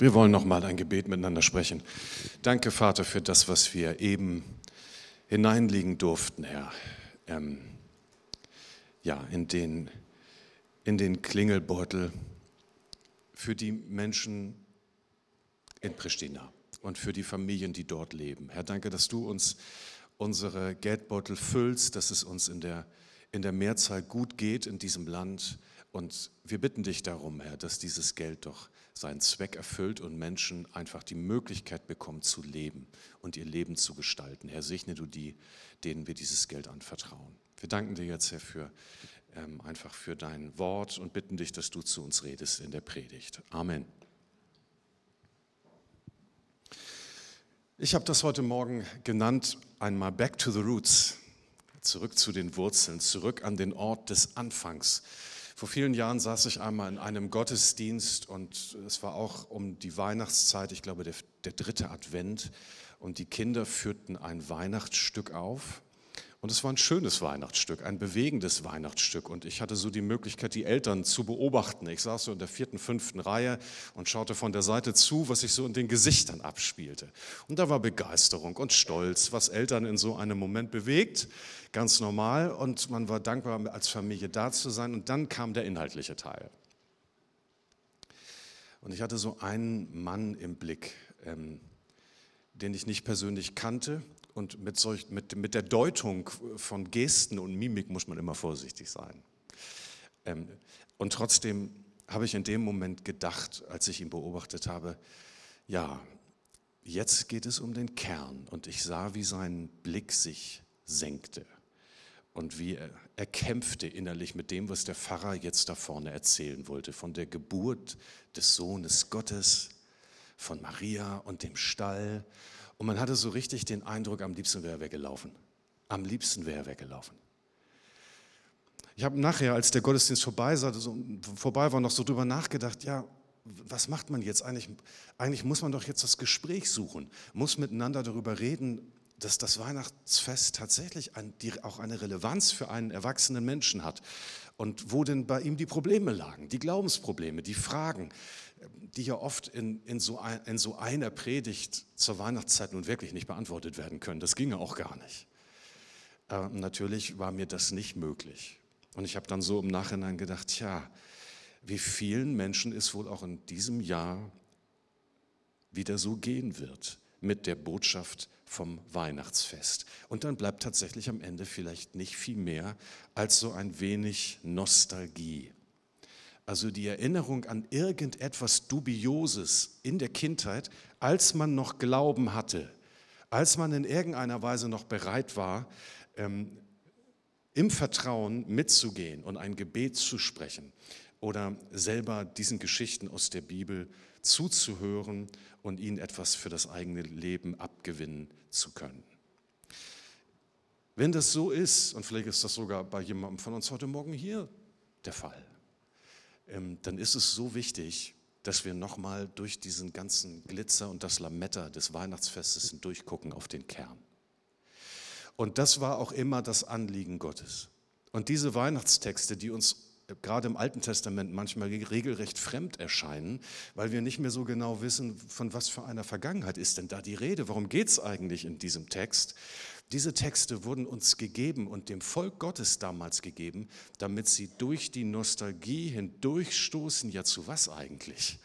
Wir wollen noch mal ein Gebet miteinander sprechen. Danke, Vater, für das, was wir eben hineinlegen durften, Herr. Ähm, ja, in den, in den Klingelbeutel für die Menschen in Pristina und für die Familien, die dort leben. Herr, danke, dass du uns unsere Geldbeutel füllst, dass es uns in der, in der Mehrzahl gut geht in diesem Land. Und wir bitten dich darum, Herr, dass dieses Geld doch seinen Zweck erfüllt und Menschen einfach die Möglichkeit bekommen zu leben und ihr Leben zu gestalten. Herr, segne du die, denen wir dieses Geld anvertrauen. Wir danken dir jetzt, Herr, für, ähm, einfach für dein Wort und bitten dich, dass du zu uns redest in der Predigt. Amen. Ich habe das heute Morgen genannt, einmal Back to the Roots, zurück zu den Wurzeln, zurück an den Ort des Anfangs. Vor vielen Jahren saß ich einmal in einem Gottesdienst und es war auch um die Weihnachtszeit, ich glaube der, der dritte Advent, und die Kinder führten ein Weihnachtsstück auf. Und es war ein schönes Weihnachtsstück, ein bewegendes Weihnachtsstück. Und ich hatte so die Möglichkeit, die Eltern zu beobachten. Ich saß so in der vierten, fünften Reihe und schaute von der Seite zu, was sich so in den Gesichtern abspielte. Und da war Begeisterung und Stolz, was Eltern in so einem Moment bewegt. Ganz normal. Und man war dankbar, als Familie da zu sein. Und dann kam der inhaltliche Teil. Und ich hatte so einen Mann im Blick, ähm, den ich nicht persönlich kannte, und mit, solch, mit, mit der Deutung von Gesten und Mimik muss man immer vorsichtig sein. Ähm, und trotzdem habe ich in dem Moment gedacht, als ich ihn beobachtet habe, ja, jetzt geht es um den Kern. Und ich sah, wie sein Blick sich senkte und wie er, er kämpfte innerlich mit dem, was der Pfarrer jetzt da vorne erzählen wollte, von der Geburt des Sohnes Gottes, von Maria und dem Stall und man hatte so richtig den Eindruck, am liebsten wäre er weggelaufen. Am liebsten wäre er weggelaufen. Ich habe nachher, als der Gottesdienst vorbei, war, noch so drüber nachgedacht, ja, was macht man jetzt eigentlich? Eigentlich muss man doch jetzt das Gespräch suchen, muss miteinander darüber reden, dass das Weihnachtsfest tatsächlich auch eine Relevanz für einen erwachsenen Menschen hat. Und wo denn bei ihm die Probleme lagen, die Glaubensprobleme, die Fragen, die ja oft in, in, so ein, in so einer Predigt zur Weihnachtszeit nun wirklich nicht beantwortet werden können. Das ginge auch gar nicht. Äh, natürlich war mir das nicht möglich. Und ich habe dann so im Nachhinein gedacht, tja, wie vielen Menschen es wohl auch in diesem Jahr wieder so gehen wird mit der Botschaft vom Weihnachtsfest. Und dann bleibt tatsächlich am Ende vielleicht nicht viel mehr als so ein wenig Nostalgie also die Erinnerung an irgendetwas Dubioses in der Kindheit, als man noch Glauben hatte, als man in irgendeiner Weise noch bereit war, ähm, im Vertrauen mitzugehen und ein Gebet zu sprechen oder selber diesen Geschichten aus der Bibel zuzuhören und ihnen etwas für das eigene Leben abgewinnen zu können. Wenn das so ist, und vielleicht ist das sogar bei jemandem von uns heute Morgen hier der Fall, ähm, dann ist es so wichtig, dass wir nochmal durch diesen ganzen Glitzer und das Lametta des Weihnachtsfestes durchgucken auf den Kern. Und das war auch immer das Anliegen Gottes. Und diese Weihnachtstexte, die uns gerade im Alten Testament manchmal regelrecht fremd erscheinen, weil wir nicht mehr so genau wissen, von was für einer Vergangenheit ist denn da die Rede, warum geht es eigentlich in diesem Text, diese Texte wurden uns gegeben und dem Volk Gottes damals gegeben, damit sie durch die Nostalgie hindurchstoßen. Ja, zu was eigentlich?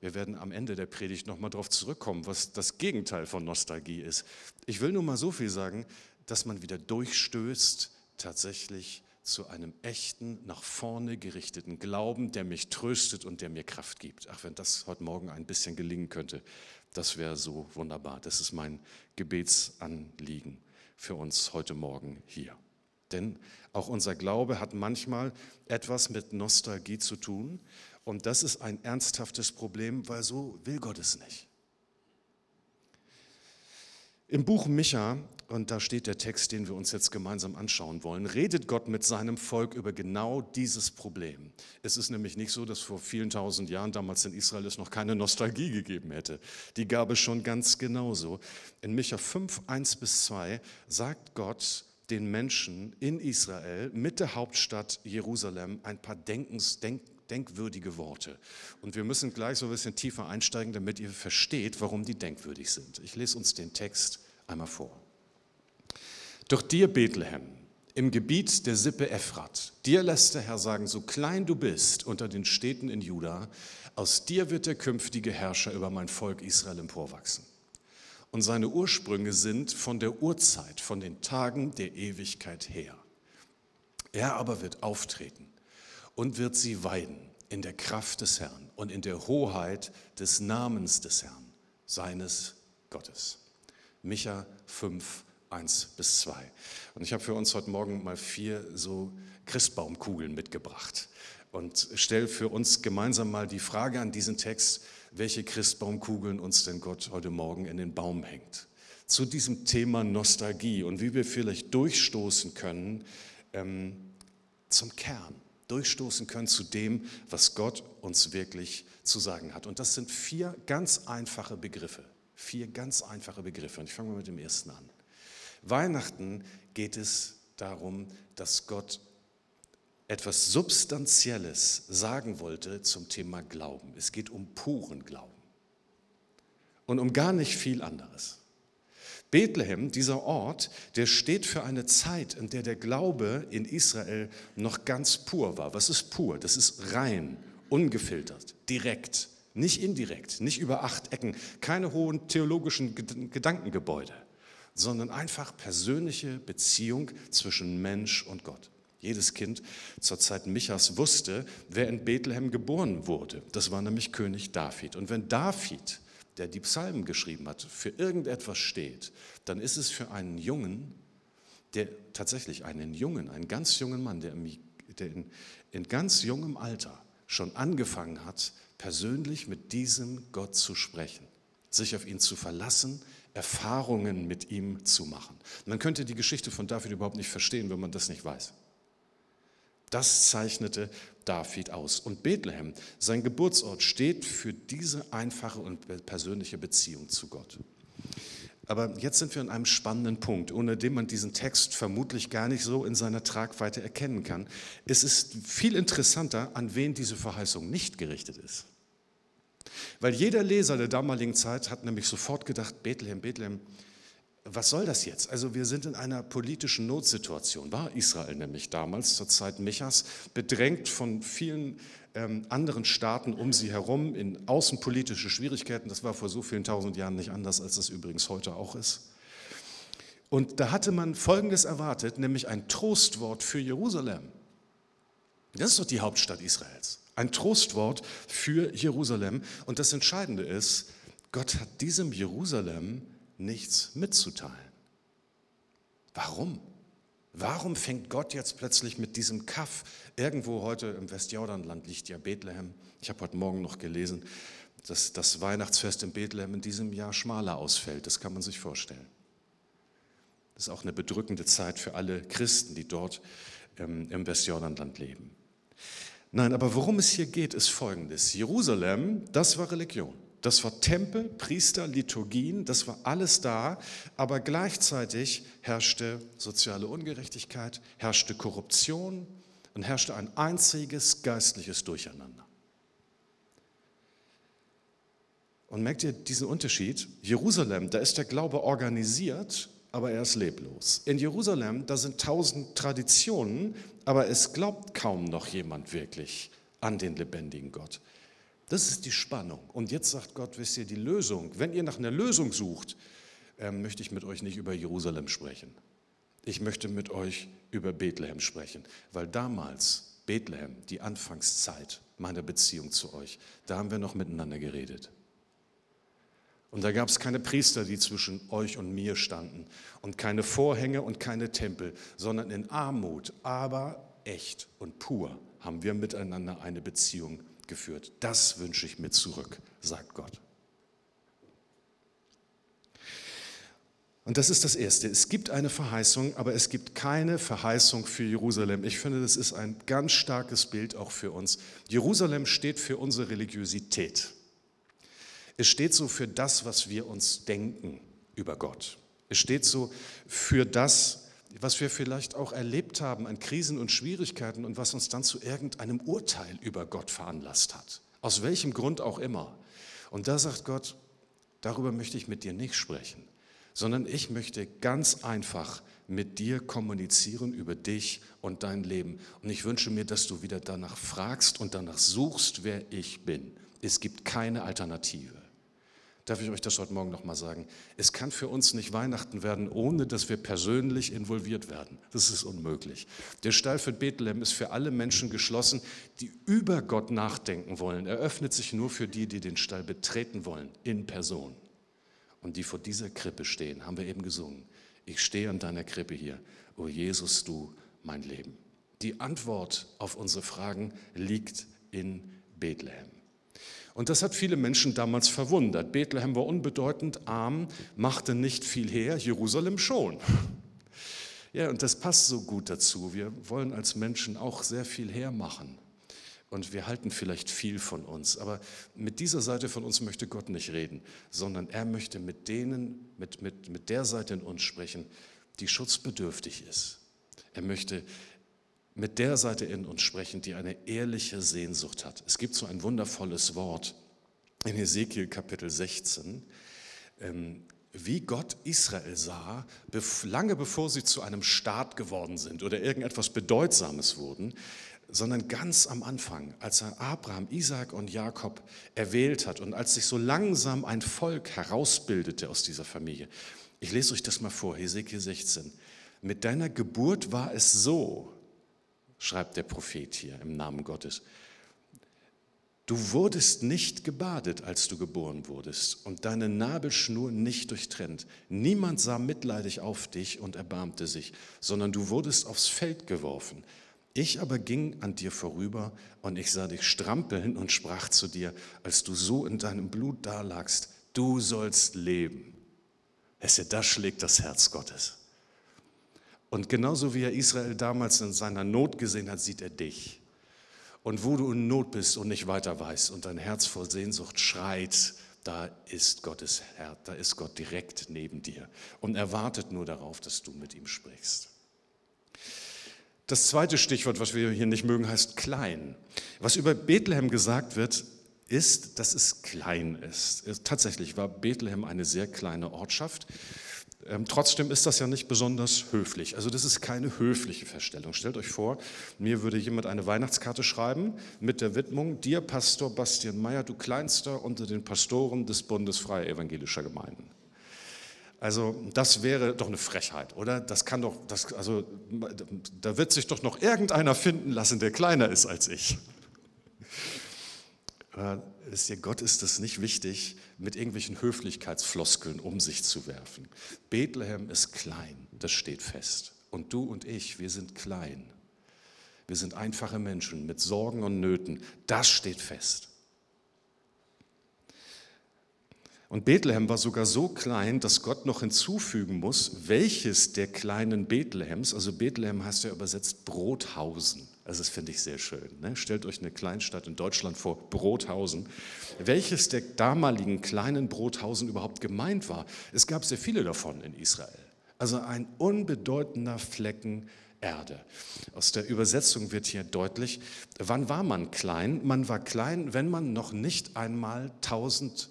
Wir werden am Ende der Predigt nochmal darauf zurückkommen, was das Gegenteil von Nostalgie ist. Ich will nur mal so viel sagen, dass man wieder durchstößt, tatsächlich zu einem echten, nach vorne gerichteten Glauben, der mich tröstet und der mir Kraft gibt. Ach, wenn das heute Morgen ein bisschen gelingen könnte, das wäre so wunderbar. Das ist mein Gebetsanliegen für uns heute Morgen hier. Denn auch unser Glaube hat manchmal etwas mit Nostalgie zu tun. Und das ist ein ernsthaftes Problem, weil so will Gott es nicht. Im Buch Micha, und da steht der Text, den wir uns jetzt gemeinsam anschauen wollen, redet Gott mit seinem Volk über genau dieses Problem. Es ist nämlich nicht so, dass vor vielen tausend Jahren damals in Israel es noch keine Nostalgie gegeben hätte. Die gab es schon ganz genauso. In Micha 5, 1 bis 2 sagt Gott den Menschen in Israel mit der Hauptstadt Jerusalem ein paar Denkens, Denk, denkwürdige Worte. Und wir müssen gleich so ein bisschen tiefer einsteigen, damit ihr versteht, warum die denkwürdig sind. Ich lese uns den Text einmal vor. Doch dir, Bethlehem, im Gebiet der Sippe Ephrat, dir lässt der Herr sagen, so klein du bist unter den Städten in Juda, aus dir wird der künftige Herrscher über mein Volk Israel emporwachsen. Und seine Ursprünge sind von der Urzeit, von den Tagen der Ewigkeit her. Er aber wird auftreten und wird sie weiden in der Kraft des Herrn und in der Hoheit des Namens des Herrn, seines Gottes. Micha 5, 1 bis 2. Und ich habe für uns heute Morgen mal vier so Christbaumkugeln mitgebracht und stelle für uns gemeinsam mal die Frage an diesen Text, welche Christbaumkugeln uns denn Gott heute Morgen in den Baum hängt. Zu diesem Thema Nostalgie und wie wir vielleicht durchstoßen können ähm, zum Kern, durchstoßen können zu dem, was Gott uns wirklich zu sagen hat. Und das sind vier ganz einfache Begriffe. Vier ganz einfache Begriffe. Und ich fange mal mit dem ersten an. Weihnachten geht es darum, dass Gott etwas Substanzielles sagen wollte zum Thema Glauben. Es geht um puren Glauben und um gar nicht viel anderes. Bethlehem, dieser Ort, der steht für eine Zeit, in der der Glaube in Israel noch ganz pur war. Was ist pur? Das ist rein, ungefiltert, direkt, nicht indirekt, nicht über acht Ecken, keine hohen theologischen Gedankengebäude, sondern einfach persönliche Beziehung zwischen Mensch und Gott. Jedes Kind zur Zeit Michas wusste, wer in Bethlehem geboren wurde. Das war nämlich König David. Und wenn David, der die Psalmen geschrieben hat, für irgendetwas steht, dann ist es für einen Jungen, der tatsächlich einen Jungen, einen ganz jungen Mann, der, in, in ganz jungem Alter schon angefangen hat, persönlich mit diesem Gott zu sprechen, sich auf ihn zu verlassen, Erfahrungen mit ihm zu machen. Man könnte die Geschichte von David überhaupt nicht verstehen, wenn man das nicht weiß. Das zeichnete David aus. Und Bethlehem, sein Geburtsort, steht für diese einfache und persönliche Beziehung zu Gott. Aber jetzt sind wir an einem spannenden Punkt, ohne den man diesen Text vermutlich gar nicht so in seiner Tragweite erkennen kann. Es ist viel interessanter, an wen diese Verheißung nicht gerichtet ist. Weil jeder Leser der damaligen Zeit hat nämlich sofort gedacht, Bethlehem, Bethlehem, was soll das jetzt? Also wir sind in einer politischen Notsituation, war Israel nämlich damals zur Zeit Michas, bedrängt von vielen ähm, anderen Staaten um sie herum in außenpolitische Schwierigkeiten. Das war vor so vielen tausend Jahren nicht anders, als das übrigens heute auch ist. Und da hatte man Folgendes erwartet, nämlich ein Trostwort für Jerusalem. Das ist doch die Hauptstadt Israels. Ein Trostwort für Jerusalem. Und das Entscheidende ist, Gott hat diesem Jerusalem nichts mitzuteilen. Warum? Warum fängt Gott jetzt plötzlich mit diesem Kaff? Irgendwo heute im Westjordanland liegt ja Bethlehem. Ich habe heute Morgen noch gelesen, dass das Weihnachtsfest in Bethlehem in diesem Jahr schmaler ausfällt. Das kann man sich vorstellen. Das ist auch eine bedrückende Zeit für alle Christen, die dort ähm, im Westjordanland leben. Nein, aber worum es hier geht, ist Folgendes. Jerusalem, das war Religion. Das war Tempel, Priester, Liturgien, das war alles da, aber gleichzeitig herrschte soziale Ungerechtigkeit, herrschte Korruption und herrschte ein einziges geistliches Durcheinander. Und merkt ihr diesen Unterschied? Jerusalem, da ist der Glaube organisiert, aber er ist leblos. In Jerusalem, da sind tausend Traditionen, aber es glaubt kaum noch jemand wirklich an den lebendigen Gott. Das ist die Spannung. Und jetzt sagt Gott, wisst ihr, die Lösung, wenn ihr nach einer Lösung sucht, äh, möchte ich mit euch nicht über Jerusalem sprechen. Ich möchte mit euch über Bethlehem sprechen, weil damals Bethlehem, die Anfangszeit meiner Beziehung zu euch, da haben wir noch miteinander geredet. Und da gab es keine Priester, die zwischen euch und mir standen und keine Vorhänge und keine Tempel, sondern in Armut, aber echt und pur haben wir miteinander eine Beziehung geführt. Das wünsche ich mir zurück, sagt Gott. Und das ist das Erste. Es gibt eine Verheißung, aber es gibt keine Verheißung für Jerusalem. Ich finde, das ist ein ganz starkes Bild auch für uns. Jerusalem steht für unsere Religiosität. Es steht so für das, was wir uns denken über Gott. Es steht so für das, was wir vielleicht auch erlebt haben an Krisen und Schwierigkeiten und was uns dann zu irgendeinem Urteil über Gott veranlasst hat. Aus welchem Grund auch immer. Und da sagt Gott, darüber möchte ich mit dir nicht sprechen, sondern ich möchte ganz einfach mit dir kommunizieren über dich und dein Leben. Und ich wünsche mir, dass du wieder danach fragst und danach suchst, wer ich bin. Es gibt keine Alternative. Darf ich euch das heute Morgen nochmal sagen? Es kann für uns nicht Weihnachten werden, ohne dass wir persönlich involviert werden. Das ist unmöglich. Der Stall für Bethlehem ist für alle Menschen geschlossen, die über Gott nachdenken wollen. Er öffnet sich nur für die, die den Stall betreten wollen, in Person. Und die vor dieser Krippe stehen, haben wir eben gesungen. Ich stehe an deiner Krippe hier. O Jesus, du mein Leben. Die Antwort auf unsere Fragen liegt in Bethlehem. Und das hat viele Menschen damals verwundert. Bethlehem war unbedeutend, arm, machte nicht viel her, Jerusalem schon. Ja, und das passt so gut dazu. Wir wollen als Menschen auch sehr viel hermachen. Und wir halten vielleicht viel von uns. Aber mit dieser Seite von uns möchte Gott nicht reden, sondern er möchte mit denen, mit, mit, mit der Seite in uns sprechen, die schutzbedürftig ist. Er möchte mit der Seite in uns sprechen, die eine ehrliche Sehnsucht hat. Es gibt so ein wundervolles Wort in Ezekiel Kapitel 16, ähm, wie Gott Israel sah, lange bevor sie zu einem Staat geworden sind oder irgendetwas Bedeutsames wurden, sondern ganz am Anfang, als er Abraham, Isaac und Jakob erwählt hat und als sich so langsam ein Volk herausbildete aus dieser Familie. Ich lese euch das mal vor, Hesekiel 16. Mit deiner Geburt war es so, schreibt der Prophet hier im Namen Gottes. Du wurdest nicht gebadet, als du geboren wurdest, und deine Nabelschnur nicht durchtrennt. Niemand sah mitleidig auf dich und erbarmte sich, sondern du wurdest aufs Feld geworfen. Ich aber ging an dir vorüber und ich sah dich strampeln und sprach zu dir, als du so in deinem Blut dalagst, du sollst leben. Das schlägt das Herz Gottes. Und genauso wie er Israel damals in seiner Not gesehen hat, sieht er dich. Und wo du in Not bist und nicht weiter weißt und dein Herz vor Sehnsucht schreit, da ist Gottes Herz, da ist Gott direkt neben dir und er wartet nur darauf, dass du mit ihm sprichst. Das zweite Stichwort, was wir hier nicht mögen, heißt klein. Was über Bethlehem gesagt wird, ist, dass es klein ist. Tatsächlich war Bethlehem eine sehr kleine Ortschaft. Ähm, trotzdem ist das ja nicht besonders höflich. Also das ist keine höfliche Feststellung. Stellt euch vor, mir würde jemand eine Weihnachtskarte schreiben mit der Widmung, dir Pastor Bastian Meyer, du Kleinster unter den Pastoren des Bundes Freier Evangelischer Gemeinden. Also das wäre doch eine Frechheit, oder? Das kann doch, das, also da wird sich doch noch irgendeiner finden lassen, der kleiner ist als ich. Wisst ihr, Gott ist es nicht wichtig, mit irgendwelchen Höflichkeitsfloskeln um sich zu werfen. Bethlehem ist klein, das steht fest. Und du und ich, wir sind klein. Wir sind einfache Menschen mit Sorgen und Nöten. Das steht fest. Und Bethlehem war sogar so klein, dass Gott noch hinzufügen muss, welches der kleinen Bethlehems, also Bethlehem heißt ja übersetzt Brothausen. Also das finde ich sehr schön. Ne? Stellt euch eine Kleinstadt in Deutschland vor, Brothausen. Welches der damaligen kleinen Brothausen überhaupt gemeint war? Es gab sehr viele davon in Israel. Also ein unbedeutender Flecken Erde. Aus der Übersetzung wird hier deutlich, wann war man klein? Man war klein, wenn man noch nicht einmal 1000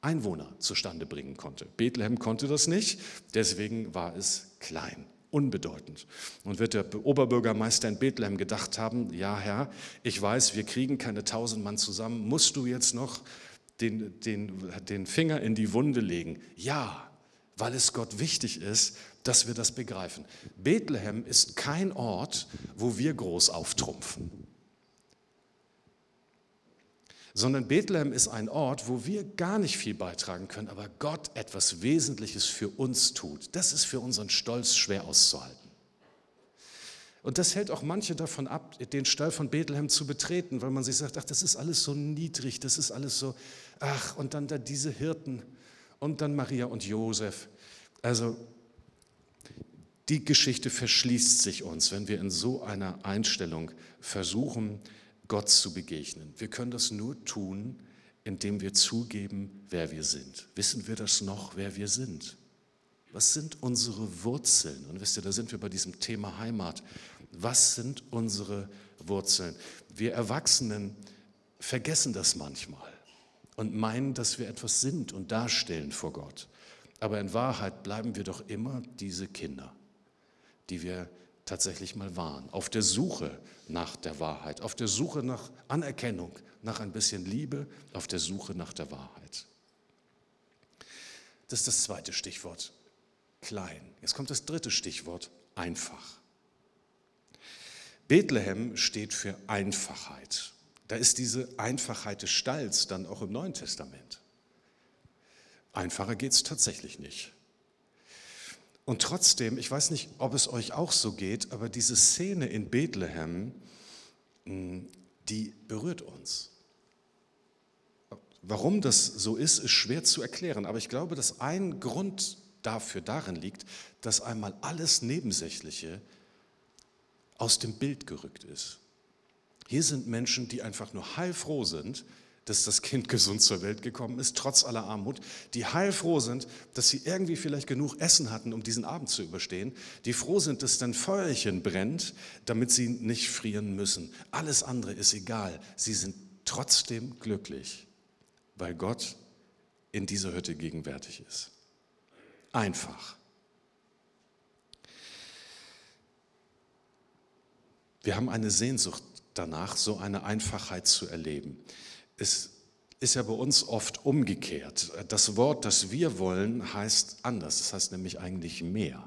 Einwohner zustande bringen konnte. Bethlehem konnte das nicht, deswegen war es klein, unbedeutend. Und wird der Oberbürgermeister in Bethlehem gedacht haben, ja Herr, ich weiß, wir kriegen keine tausend Mann zusammen, musst du jetzt noch den, den, den Finger in die Wunde legen? Ja, weil es Gott wichtig ist, dass wir das begreifen. Bethlehem ist kein Ort, wo wir groß auftrumpfen sondern Bethlehem ist ein Ort, wo wir gar nicht viel beitragen können, aber Gott etwas Wesentliches für uns tut. Das ist für unseren Stolz schwer auszuhalten. Und das hält auch manche davon ab, den Stall von Bethlehem zu betreten, weil man sich sagt, ach, das ist alles so niedrig, das ist alles so, ach, und dann da diese Hirten und dann Maria und Josef. Also die Geschichte verschließt sich uns, wenn wir in so einer Einstellung versuchen, Gott zu begegnen. Wir können das nur tun, indem wir zugeben, wer wir sind. Wissen wir das noch, wer wir sind? Was sind unsere Wurzeln? Und wisst ihr, da sind wir bei diesem Thema Heimat. Was sind unsere Wurzeln? Wir Erwachsenen vergessen das manchmal und meinen, dass wir etwas sind und darstellen vor Gott. Aber in Wahrheit bleiben wir doch immer diese Kinder, die wir tatsächlich mal waren, auf der Suche nach der Wahrheit, auf der Suche nach Anerkennung, nach ein bisschen Liebe, auf der Suche nach der Wahrheit. Das ist das zweite Stichwort, klein. Jetzt kommt das dritte Stichwort, einfach. Bethlehem steht für Einfachheit. Da ist diese Einfachheit des Stalls dann auch im Neuen Testament. Einfacher geht es tatsächlich nicht. Und trotzdem, ich weiß nicht, ob es euch auch so geht, aber diese Szene in Bethlehem, hm, die berührt uns. Warum das so ist, ist schwer zu erklären, aber ich glaube, dass ein Grund dafür darin liegt, dass einmal alles Nebensächliche aus dem Bild gerückt ist. Hier sind Menschen, die einfach nur heilfroh sind, dass das Kind gesund zur Welt gekommen ist, trotz aller Armut, die heilfroh sind, dass sie irgendwie vielleicht genug Essen hatten, um diesen Abend zu überstehen, die froh sind, dass dann Feuerchen brennt, damit sie nicht frieren müssen. Alles andere ist egal. Sie sind trotzdem glücklich, weil Gott in dieser Hütte gegenwärtig ist. Einfach. Wir haben eine Sehnsucht danach, so eine Einfachheit zu erleben. Es ist ja bei uns oft umgekehrt. Das Wort, das wir wollen, heißt anders. Das heißt nämlich eigentlich mehr.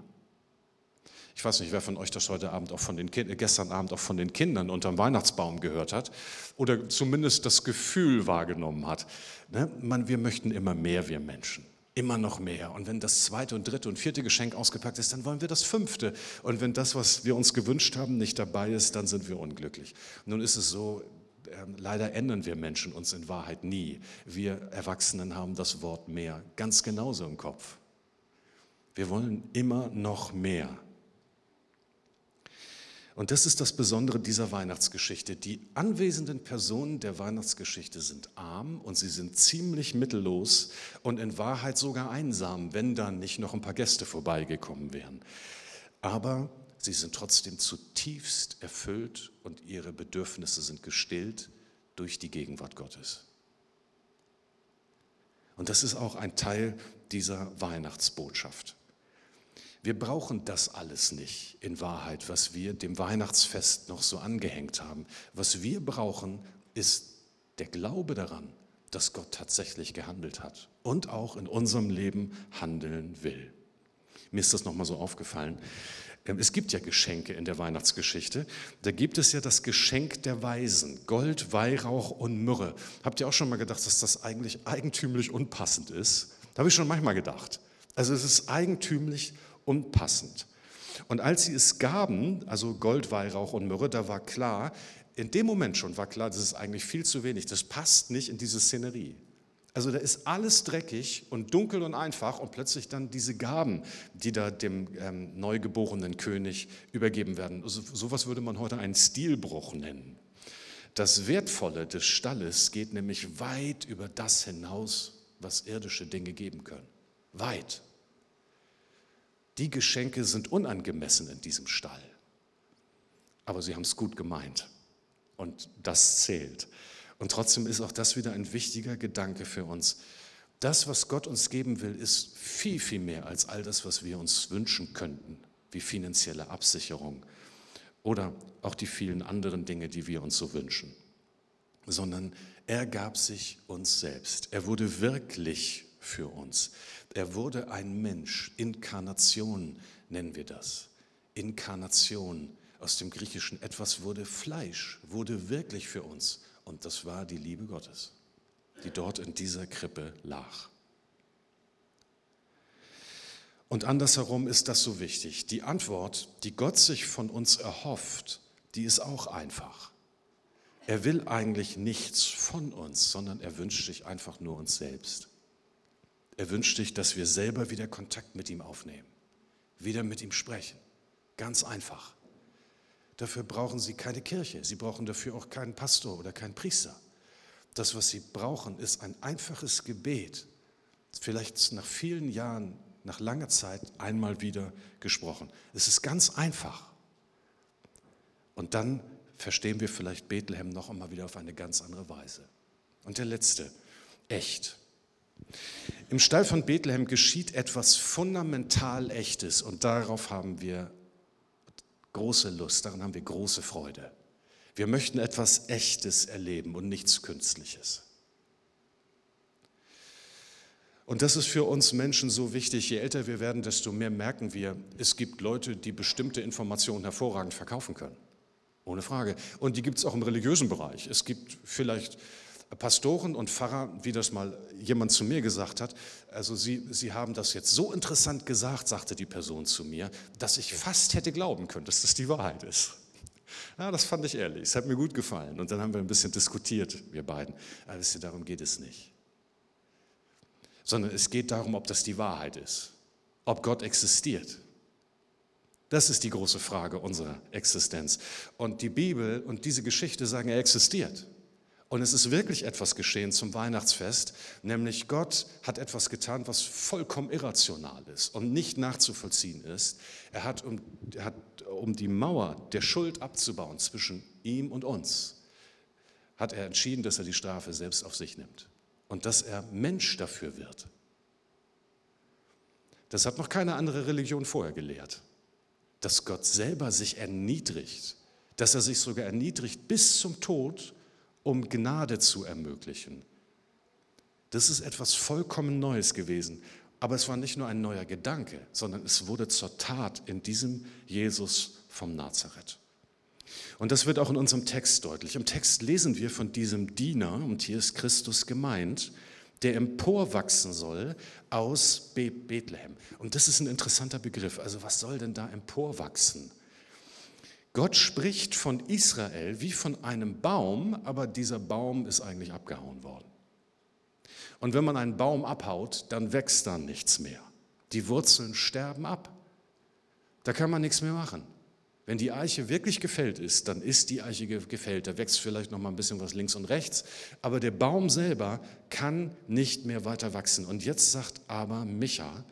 Ich weiß nicht, wer von euch das heute Abend auch von den Kindern, gestern Abend auch von den Kindern unterm Weihnachtsbaum gehört hat oder zumindest das Gefühl wahrgenommen hat. Ne? Man, wir möchten immer mehr, wir Menschen immer noch mehr. Und wenn das zweite und dritte und vierte Geschenk ausgepackt ist, dann wollen wir das fünfte. Und wenn das, was wir uns gewünscht haben, nicht dabei ist, dann sind wir unglücklich. Nun ist es so, leider ändern wir Menschen uns in Wahrheit nie. Wir Erwachsenen haben das Wort mehr ganz genauso im Kopf. Wir wollen immer noch mehr. Und das ist das Besondere dieser Weihnachtsgeschichte. Die anwesenden Personen der Weihnachtsgeschichte sind arm und sie sind ziemlich mittellos und in Wahrheit sogar einsam, wenn dann nicht noch ein paar Gäste vorbeigekommen wären. Aber sie sind trotzdem zutiefst erfüllt und ihre Bedürfnisse sind gestillt durch die Gegenwart Gottes. Und das ist auch ein Teil dieser Weihnachtsbotschaft. Wir brauchen das alles nicht in Wahrheit, was wir dem Weihnachtsfest noch so angehängt haben. Was wir brauchen, ist der Glaube daran, dass Gott tatsächlich gehandelt hat und auch in unserem Leben handeln will. Mir ist das nochmal so aufgefallen. Ähm, es gibt ja Geschenke in der Weihnachtsgeschichte. Da gibt es ja das Geschenk der Weisen, Gold, Weihrauch und Myrrhe. Habt ihr auch schon mal gedacht, dass das eigentlich eigentümlich unpassend ist? Da habe ich schon manchmal gedacht. Also es ist eigentümlich unpassend. Und als sie es gaben, also Gold, Weihrauch und Myrrhe, da war klar, in dem Moment schon war klar, das ist eigentlich viel zu wenig, das passt nicht in diese Szenerie. Also da ist alles dreckig und dunkel und einfach und plötzlich dann diese Gaben, die da dem ähm, neugeborenen König übergeben werden. Also, sowas würde man heute einen Stilbruch nennen. Das Wertvolle des Stalles geht nämlich weit über das hinaus, was irdische Dinge geben können. Weit. Die Geschenke sind unangemessen in diesem Stall. Aber sie haben es gut gemeint. Und das zählt. Und trotzdem ist auch das wieder ein wichtiger Gedanke für uns. Das, was Gott uns geben will, ist viel, viel mehr als all das, was wir uns wünschen könnten, wie finanzielle Absicherung oder auch die vielen anderen Dinge, die wir uns so wünschen. Sondern er gab sich uns selbst. Er wurde wirklich für uns. Er wurde ein Mensch. Inkarnation nennen wir das. Inkarnation aus dem Griechischen. Etwas wurde Fleisch, wurde wirklich für uns. Und das war die Liebe Gottes, die dort in dieser Krippe lag. Und andersherum ist das so wichtig. Die Antwort, die Gott sich von uns erhofft, die ist auch einfach. Er will eigentlich nichts von uns, sondern er wünscht sich einfach nur uns selbst. Er wünscht sich, dass wir selber wieder Kontakt mit ihm aufnehmen, wieder mit ihm sprechen. Ganz einfach. Dafür brauchen sie keine Kirche, sie brauchen dafür auch keinen Pastor oder keinen Priester. Das, was sie brauchen, ist ein einfaches Gebet. Vielleicht nach vielen Jahren nach langer Zeit einmal wieder gesprochen. Es ist ganz einfach. Und dann verstehen wir vielleicht Bethlehem noch einmal wieder auf eine ganz andere Weise. Und der letzte, echt. Im Stall von Bethlehem geschieht etwas fundamental Echtes und darauf haben wir große Lust, daran haben wir große Freude. Wir möchten etwas Echtes erleben und nichts Künstliches. Und das ist für uns Menschen so wichtig. Je älter wir werden, desto mehr merken wir, es gibt Leute, die bestimmte Informationen hervorragend verkaufen können. Ohne Frage. Und die gibt es auch im religiösen Bereich. Es gibt vielleicht Pastoren und Pfarrer, wie das mal jemand zu mir gesagt hat, also sie, sie haben das jetzt so interessant gesagt, sagte die Person zu mir, dass ich fast hätte glauben können, dass das die Wahrheit ist. Ja, das fand ich ehrlich, es hat mir gut gefallen. Und dann haben wir ein bisschen diskutiert, wir beiden. Aber wisst ihr, darum geht es nicht. Sondern es geht darum, ob das die Wahrheit ist, ob Gott existiert. Das ist die große Frage unserer Existenz. Und die Bibel und diese Geschichte sagen, er existiert. Und es ist wirklich etwas geschehen zum Weihnachtsfest, nämlich Gott hat etwas getan, was vollkommen irrational ist und nicht nachzuvollziehen ist. Er hat, um, er hat, um die Mauer der Schuld abzubauen zwischen ihm und uns, hat er entschieden, dass er die Strafe selbst auf sich nimmt und dass er Mensch dafür wird. Das hat noch keine andere Religion vorher gelehrt, dass Gott selber sich erniedrigt, dass er sich sogar erniedrigt bis zum Tod um Gnade zu ermöglichen. Das ist etwas vollkommen Neues gewesen. Aber es war nicht nur ein neuer Gedanke, sondern es wurde zur Tat in diesem Jesus vom Nazareth. Und das wird auch in unserem Text deutlich. Im Text lesen wir von diesem Diener, und hier ist Christus gemeint, der emporwachsen soll aus Bethlehem. Und das ist ein interessanter Begriff. Also was soll denn da emporwachsen? Gott spricht von Israel wie von einem Baum, aber dieser Baum ist eigentlich abgehauen worden. Und wenn man einen Baum abhaut, dann wächst da nichts mehr. Die Wurzeln sterben ab. Da kann man nichts mehr machen. Wenn die Eiche wirklich gefällt ist, dann ist die Eiche gefällt. Da wächst vielleicht noch mal ein bisschen was links und rechts, aber der Baum selber kann nicht mehr weiter wachsen. Und jetzt sagt aber Micha,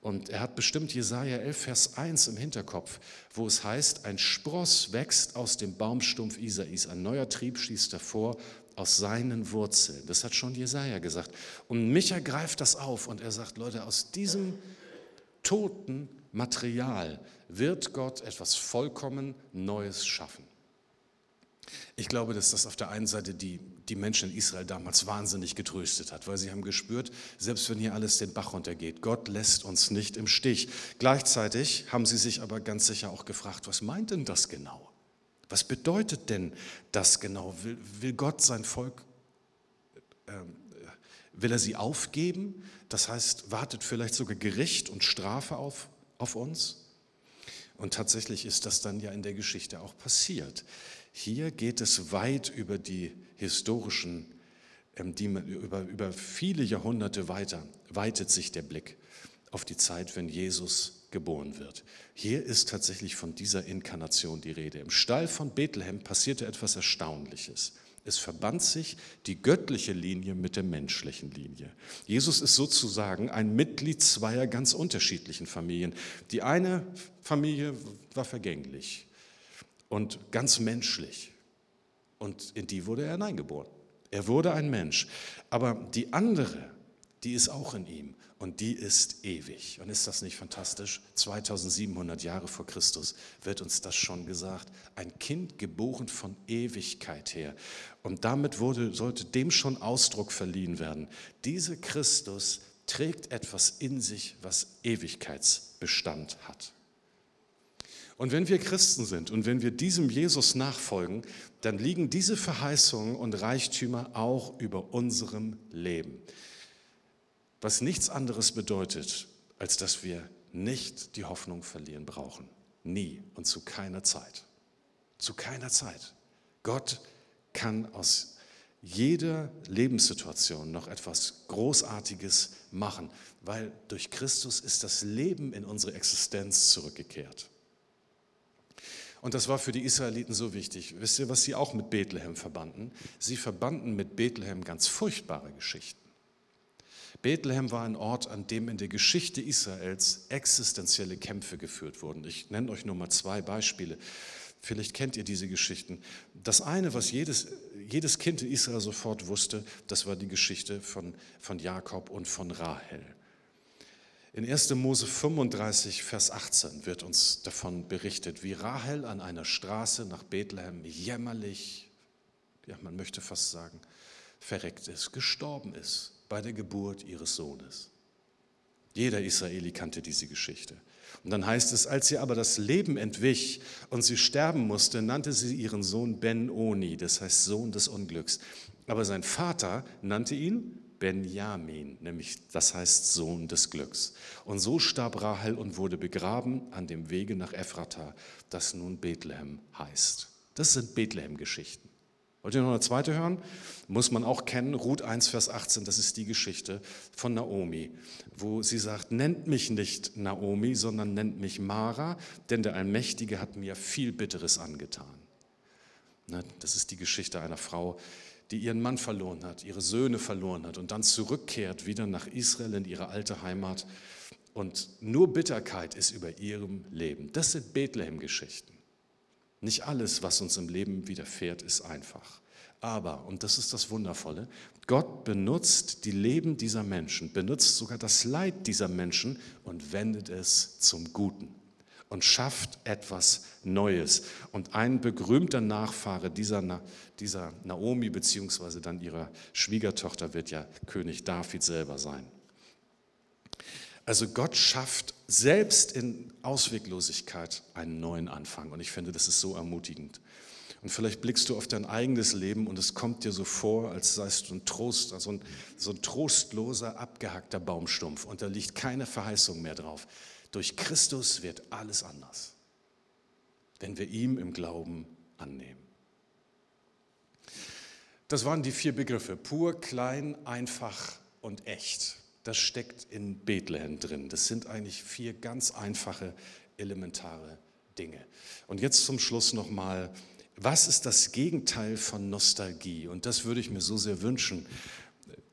und er hat bestimmt Jesaja 11, Vers 1 im Hinterkopf, wo es heißt: Ein Spross wächst aus dem Baumstumpf Isais, ein neuer Trieb schießt hervor aus seinen Wurzeln. Das hat schon Jesaja gesagt. Und Micha greift das auf und er sagt: Leute, aus diesem toten Material wird Gott etwas vollkommen Neues schaffen. Ich glaube, dass das auf der einen Seite die, die Menschen in Israel damals wahnsinnig getröstet hat, weil sie haben gespürt, selbst wenn hier alles den Bach runtergeht, Gott lässt uns nicht im Stich. Gleichzeitig haben sie sich aber ganz sicher auch gefragt, was meint denn das genau? Was bedeutet denn das genau? Will, will Gott sein Volk, äh, will er sie aufgeben? Das heißt, wartet vielleicht sogar Gericht und Strafe auf, auf uns? Und tatsächlich ist das dann ja in der Geschichte auch passiert. Hier geht es weit über die historischen, ähm, die, über, über viele Jahrhunderte weiter, weitet sich der Blick auf die Zeit, wenn Jesus geboren wird. Hier ist tatsächlich von dieser Inkarnation die Rede. Im Stall von Bethlehem passierte etwas Erstaunliches. Es verband sich die göttliche Linie mit der menschlichen Linie. Jesus ist sozusagen ein Mitglied zweier ganz unterschiedlichen Familien. Die eine Familie war vergänglich, und ganz menschlich. Und in die wurde er hineingeboren. Er wurde ein Mensch. Aber die andere, die ist auch in ihm und die ist ewig. Und ist das nicht fantastisch? 2700 Jahre vor Christus wird uns das schon gesagt. Ein Kind geboren von Ewigkeit her. Und damit wurde, sollte dem schon Ausdruck verliehen werden. Dieser Christus trägt etwas in sich, was Ewigkeitsbestand hat. Und wenn wir Christen sind und wenn wir diesem Jesus nachfolgen, dann liegen diese Verheißungen und Reichtümer auch über unserem Leben. Was nichts anderes bedeutet, als dass wir nicht die Hoffnung verlieren brauchen. Nie und zu keiner Zeit. Zu keiner Zeit. Gott kann aus jeder Lebenssituation noch etwas Großartiges machen, weil durch Christus ist das Leben in unsere Existenz zurückgekehrt. Und das war für die Israeliten so wichtig. Wisst ihr, was sie auch mit Bethlehem verbanden? Sie verbanden mit Bethlehem ganz furchtbare Geschichten. Bethlehem war ein Ort, an dem in der Geschichte Israels existenzielle Kämpfe geführt wurden. Ich nenne euch nur mal zwei Beispiele. Vielleicht kennt ihr diese Geschichten. Das eine, was jedes, jedes Kind in Israel sofort wusste, das war die Geschichte von, von Jakob und von Rahel. In 1. Mose 35, Vers 18 wird uns davon berichtet, wie Rahel an einer Straße nach Bethlehem jämmerlich, ja man möchte fast sagen, verreckt ist, gestorben ist bei der Geburt ihres Sohnes. Jeder Israeli kannte diese Geschichte. Und dann heißt es, als sie aber das Leben entwich und sie sterben musste, nannte sie ihren Sohn Ben-Oni, das heißt Sohn des Unglücks. Aber sein Vater nannte ihn Benjamin, nämlich das heißt Sohn des Glücks. Und so starb Rahel und wurde begraben an dem Wege nach Ephrata, das nun Bethlehem heißt. Das sind Bethlehem-Geschichten. Wollt ihr noch eine zweite hören? Muss man auch kennen, Ruth 1, Vers 18, das ist die Geschichte von Naomi, wo sie sagt, nennt mich nicht Naomi, sondern nennt mich Mara, denn der Allmächtige hat mir viel Bitteres angetan. Ne, das ist die Geschichte einer Frau, die ihren Mann verloren hat, ihre Söhne verloren hat und dann zurückkehrt wieder nach Israel in ihre alte Heimat. Und nur Bitterkeit ist über ihrem Leben. Das sind Bethlehem-Geschichten. Nicht alles, was uns im Leben widerfährt, ist einfach. Aber, und das ist das Wundervolle, Gott benutzt die Leben dieser Menschen, benutzt sogar das Leid dieser Menschen und wendet es zum Guten und schafft etwas Neues. Und ein berühmter Nachfahre dieser, dieser Naomi beziehungsweise dann ihrer Schwiegertochter wird ja König David selber sein. Also Gott schafft selbst in Ausweglosigkeit einen neuen Anfang. Und ich finde, das ist so ermutigend. Und vielleicht blickst du auf dein eigenes Leben und es kommt dir so vor, als seist du ein Trost, also ein, so ein trostloser, abgehackter Baumstumpf und da liegt keine Verheißung mehr drauf. Durch Christus wird alles anders, wenn wir ihm im Glauben annehmen. Das waren die vier Begriffe, pur, klein, einfach und echt. Das steckt in Bethlehem drin. Das sind eigentlich vier ganz einfache, elementare Dinge. Und jetzt zum Schluss nochmal, was ist das Gegenteil von Nostalgie? Und das würde ich mir so sehr wünschen,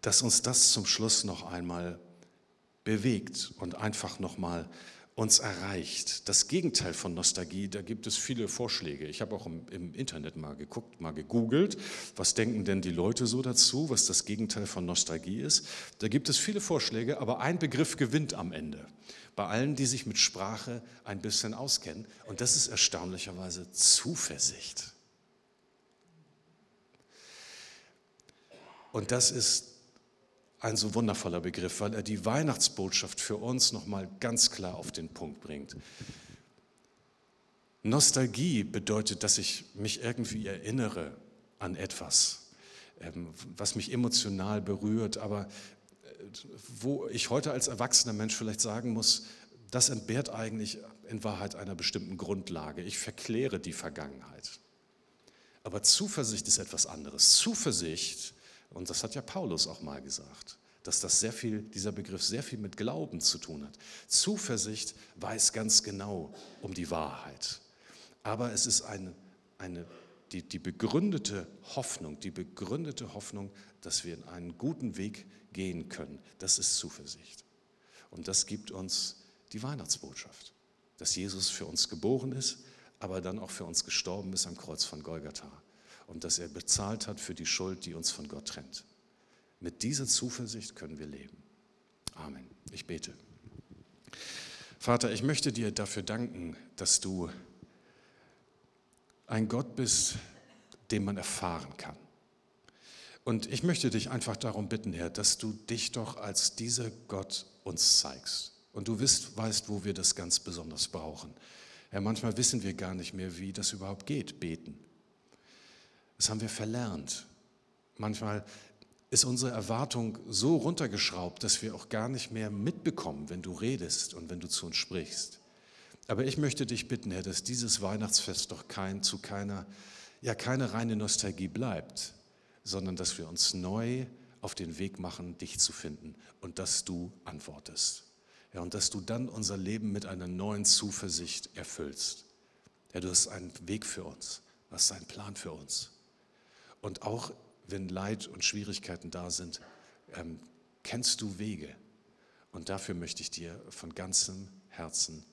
dass uns das zum Schluss noch einmal bewegt und einfach nochmal uns erreicht. Das Gegenteil von Nostalgie, da gibt es viele Vorschläge. Ich habe auch im, im, Internet mal geguckt, mal gegoogelt, was denken denn die Leute so dazu, was das Gegenteil von Nostalgie ist. Da gibt es viele Vorschläge, aber ein Begriff gewinnt am Ende. Bei allen, die sich mit Sprache ein bisschen auskennen. Und das ist erstaunlicherweise Zuversicht. Und das ist ein so wundervoller Begriff, weil er die Weihnachtsbotschaft für uns nochmal ganz klar auf den Punkt bringt. Nostalgie bedeutet, dass ich mich irgendwie erinnere an etwas, ähm, was mich emotional berührt, aber äh, wo ich heute als erwachsener Mensch vielleicht sagen muss, das entbehrt eigentlich in Wahrheit einer bestimmten Grundlage. Ich verkläre die Vergangenheit. Aber Zuversicht ist etwas anderes. Zuversicht und das hat ja Paulus auch mal gesagt, dass das sehr viel, dieser Begriff sehr viel mit Glauben zu tun hat. Zuversicht weiß ganz genau um die Wahrheit. Aber es ist eine, eine, die, die begründete Hoffnung, die begründete Hoffnung, dass wir in einen guten Weg gehen können. Das ist Zuversicht. Und das gibt uns die Weihnachtsbotschaft, dass Jesus für uns geboren ist, aber dann auch für uns gestorben ist am Kreuz von Golgatha und dass er bezahlt hat für die Schuld, die uns von Gott trennt. Mit dieser Zuversicht können wir leben. Amen. Ich bete. Vater, ich möchte dir dafür danken, dass du ein Gott bist, den man erfahren kann. Und ich möchte dich einfach darum bitten, Herr, dass du dich doch als dieser Gott uns zeigst. Und du wisst, weißt, wo wir das ganz besonders brauchen. Herr, manchmal wissen wir gar nicht mehr, wie das überhaupt geht, beten. Das haben wir verlernt. Manchmal ist unsere Erwartung so runtergeschraubt, dass wir auch gar nicht mehr mitbekommen, wenn du redest und wenn du zu uns sprichst. Aber ich möchte dich bitten, Herr, dass dieses Weihnachtsfest doch kein, zu keiner, ja, keine reine Nostalgie bleibt, sondern dass wir uns neu auf den Weg machen, dich zu finden und dass du antwortest. Ja, und dass du dann unser Leben mit einer neuen Zuversicht erfüllst. Ja, du hast einen Weg für uns, du hast einen Plan für uns. Und auch wenn Leid und Schwierigkeiten da sind, ähm, kennst du Wege. Und dafür möchte ich dir von ganzem Herzen